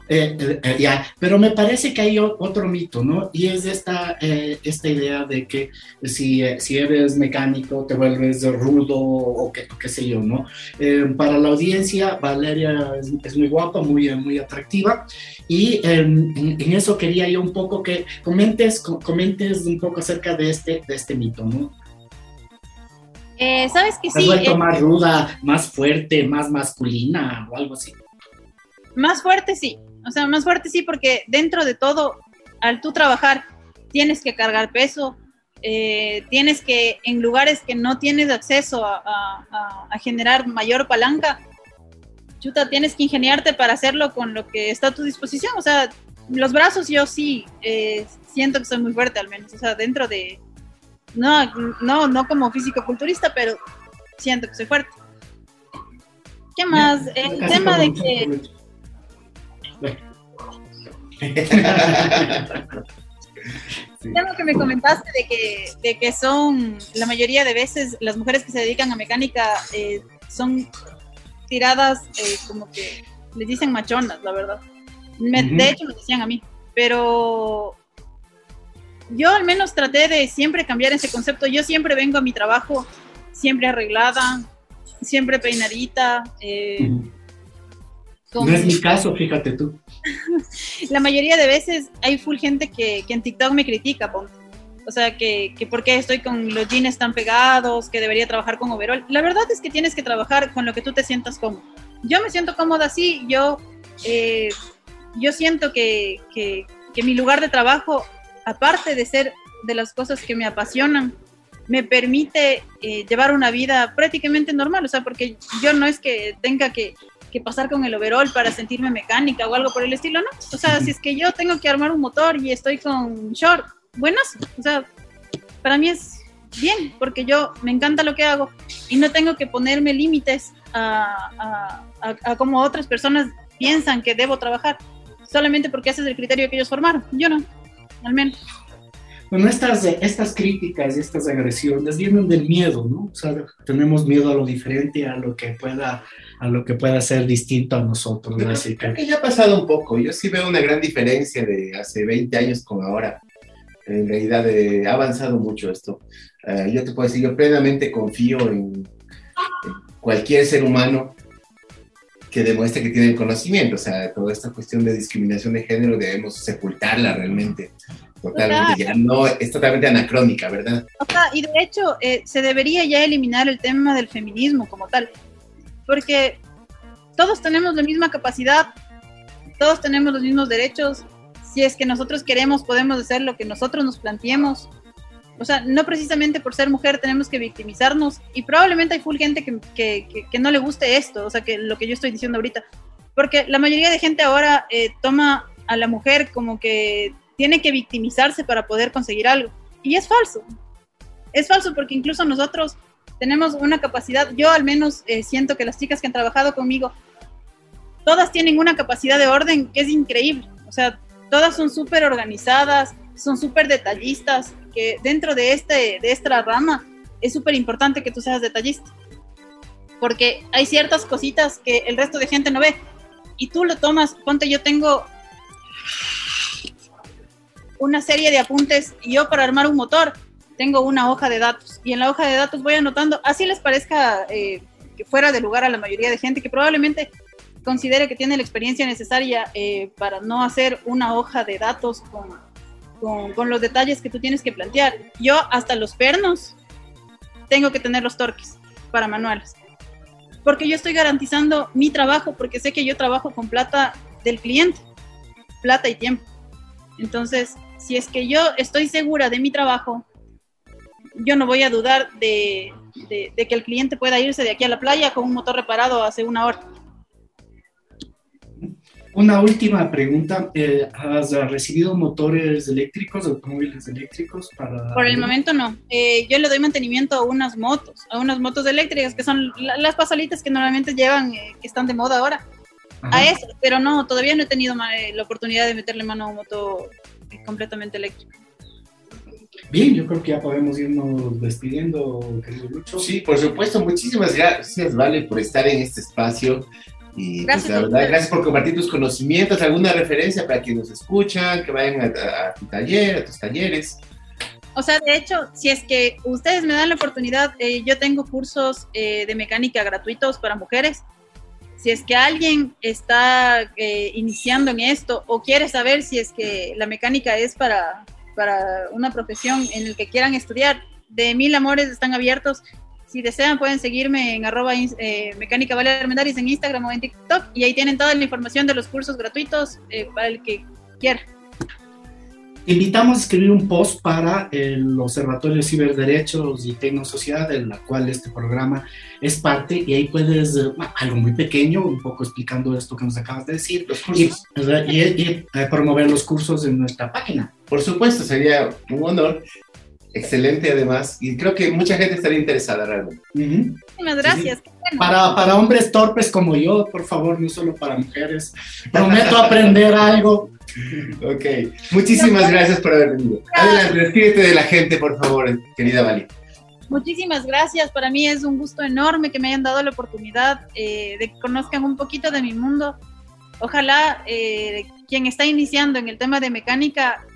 eh, eh, pero me parece que hay otro mito, ¿no? Y es esta, eh, esta idea de que si, si, eres mecánico te vuelves rudo o qué, qué sé yo, ¿no? para la audiencia, Valeria es, es, muy guapa, muy, muy atractiva y en, en, eso quería yo un poco que comentes, comentes un poco acerca de este, de este mito, ¿no? Sabes que sí. ¿Has vuelto más ruda, más fuerte, más masculina o algo así? Más fuerte sí, o sea, más fuerte sí, porque dentro de todo, al tú trabajar, tienes que cargar peso, eh, tienes que, en lugares que no tienes acceso a, a, a, generar mayor palanca, chuta, tienes que ingeniarte para hacerlo con lo que está a tu disposición. O sea, los brazos yo sí eh, siento que soy muy fuerte al menos, o sea, dentro de, no, no, no como físico-culturista, pero siento que soy fuerte. ¿Qué más? El tema de que sí. Lo que me comentaste de que, de que son, la mayoría de veces, las mujeres que se dedican a mecánica eh, son tiradas eh, como que les dicen machonas, la verdad. Me, uh -huh. De hecho, lo decían a mí. Pero yo al menos traté de siempre cambiar ese concepto. Yo siempre vengo a mi trabajo siempre arreglada, siempre peinadita. Eh, uh -huh. No es mi caso, fíjate tú. la mayoría de veces hay full gente que, que en TikTok me critica, ponte. O sea, que, que por qué estoy con los jeans tan pegados, que debería trabajar con overall. La verdad es que tienes que trabajar con lo que tú te sientas cómodo. Yo me siento cómoda así, yo, eh, yo siento que, que, que mi lugar de trabajo, aparte de ser de las cosas que me apasionan, me permite eh, llevar una vida prácticamente normal, o sea, porque yo no es que tenga que, que pasar con el overall para sentirme mecánica o algo por el estilo, ¿no? O sea, si es que yo tengo que armar un motor y estoy con short, buenas, o sea, para mí es bien, porque yo me encanta lo que hago y no tengo que ponerme límites a, a, a, a como otras personas piensan que debo trabajar, solamente porque ese es el criterio que ellos formaron, yo no, al menos. Bueno, estas, estas críticas y estas agresiones vienen del miedo, ¿no? O sea, tenemos miedo a lo diferente, a lo que pueda, a lo que pueda ser distinto a nosotros. ¿no? Así creo que ya ha pasado un poco. Yo sí veo una gran diferencia de hace 20 años con ahora. En realidad eh, ha avanzado mucho esto. Uh, yo te puedo decir, yo plenamente confío en, en cualquier ser humano que demuestre que tiene el conocimiento, o sea, toda esta cuestión de discriminación de género debemos sepultarla realmente. Totalmente, ya no, es totalmente anacrónica, ¿verdad? O sea, y de hecho, eh, se debería ya eliminar el tema del feminismo como tal. Porque todos tenemos la misma capacidad, todos tenemos los mismos derechos. Si es que nosotros queremos, podemos hacer lo que nosotros nos planteemos. O sea, no precisamente por ser mujer tenemos que victimizarnos. Y probablemente hay full gente que, que, que, que no le guste esto, o sea, que lo que yo estoy diciendo ahorita. Porque la mayoría de gente ahora eh, toma a la mujer como que tiene que victimizarse para poder conseguir algo. Y es falso. Es falso porque incluso nosotros tenemos una capacidad, yo al menos eh, siento que las chicas que han trabajado conmigo, todas tienen una capacidad de orden que es increíble. O sea, todas son súper organizadas, son súper detallistas, que dentro de, este, de esta rama es súper importante que tú seas detallista. Porque hay ciertas cositas que el resto de gente no ve. Y tú lo tomas, ponte, yo tengo una serie de apuntes y yo para armar un motor tengo una hoja de datos y en la hoja de datos voy anotando, así les parezca eh, que fuera de lugar a la mayoría de gente que probablemente considere que tiene la experiencia necesaria eh, para no hacer una hoja de datos con, con, con, los detalles que tú tienes que plantear. Yo hasta los pernos tengo que tener los torques para manuales, porque yo estoy garantizando mi trabajo, porque sé que yo trabajo con plata del cliente, plata y tiempo. Entonces, si es que yo estoy segura de mi trabajo, yo no voy a dudar de, de, de, que el cliente pueda irse de aquí a la playa con un motor reparado hace una hora. Una última pregunta. Eh, ¿Has recibido motores eléctricos, automóviles eléctricos? Para... Por el momento no. Eh, yo le doy mantenimiento a unas motos, a unas motos eléctricas que son las pasalitas que normalmente llevan, eh, que están de moda ahora. Ajá. A eso, pero no, todavía no he tenido la oportunidad de meterle mano a un moto completamente eléctrico. Bien, yo creo que ya podemos irnos despidiendo, querido Lucho. Sí, por supuesto, muchísimas gracias, Vale, por estar en este espacio. Y gracias, pues, la verdad, gracias por compartir tus conocimientos, alguna referencia para quienes nos escuchan, que vayan a, a, a tu taller, a tus talleres. O sea, de hecho, si es que ustedes me dan la oportunidad, eh, yo tengo cursos eh, de mecánica gratuitos para mujeres. Si es que alguien está eh, iniciando en esto o quiere saber si es que la mecánica es para, para una profesión en la que quieran estudiar, de mil amores están abiertos. Si desean, pueden seguirme en arroba eh, mecánica vale Armendaris en Instagram o en TikTok y ahí tienen toda la información de los cursos gratuitos eh, para el que quiera. Te invitamos a escribir un post para el Observatorio Ciberderechos y Tecnosociedad, de la cual este programa es parte, y ahí puedes, uh, algo muy pequeño, un poco explicando esto que nos acabas de decir, los cursos. Y, y, y, y promover los cursos en nuestra página. Por supuesto, sería un honor excelente además y creo que mucha gente estaría interesada realmente. Uh -huh. Muchas gracias. Sí. Bueno. Para, para hombres torpes como yo, por favor, no solo para mujeres. Prometo aprender algo. Ok, muchísimas gracias por haber venido. Adelante, despídete de la gente, por favor, querida Vali. Muchísimas gracias, para mí es un gusto enorme que me hayan dado la oportunidad eh, de que conozcan un poquito de mi mundo. Ojalá eh, quien está iniciando en el tema de mecánica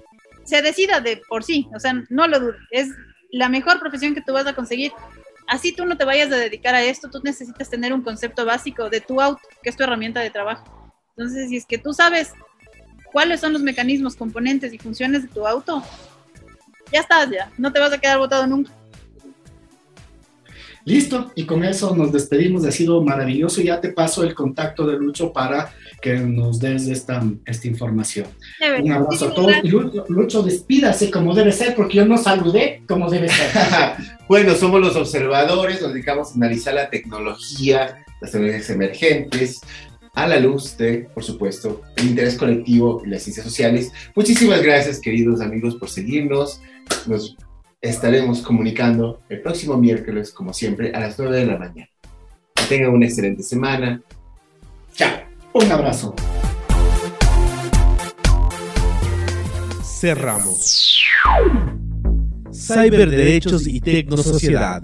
se decida de por sí, o sea, no lo dudes, es la mejor profesión que tú vas a conseguir. Así tú no te vayas a dedicar a esto, tú necesitas tener un concepto básico de tu auto, que es tu herramienta de trabajo. Entonces, si es que tú sabes cuáles son los mecanismos, componentes y funciones de tu auto, ya estás, ya, no te vas a quedar botado nunca. Listo, y con eso nos despedimos, ha sido maravilloso. Ya te paso el contacto de Lucho para que nos des esta, esta información. Un abrazo a todos. Lucho, despídase como debe ser, porque yo no saludé como debe ser. bueno, somos los observadores, nos dedicamos a analizar la tecnología, las tecnologías emergentes, a la luz de, por supuesto, el interés colectivo y las ciencias sociales. Muchísimas gracias, queridos amigos, por seguirnos. Nos estaremos comunicando el próximo miércoles, como siempre, a las 9 de la mañana. Que tengan una excelente semana. Chao. Un abrazo. Cerramos. Cyberderechos y Tecnosociedad.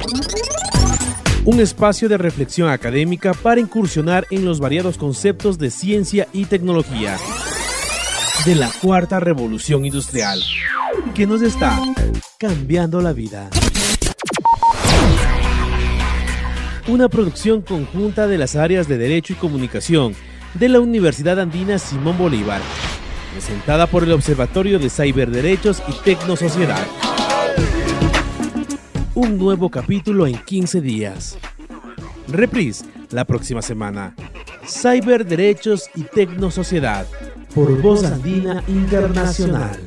Un espacio de reflexión académica para incursionar en los variados conceptos de ciencia y tecnología de la cuarta revolución industrial que nos está cambiando la vida. Una producción conjunta de las áreas de Derecho y Comunicación de la Universidad Andina Simón Bolívar presentada por el Observatorio de Cyberderechos y Tecnosociedad. Un nuevo capítulo en 15 días. Reprise la próxima semana. Cyberderechos y Tecnosociedad por Voz Andina Internacional.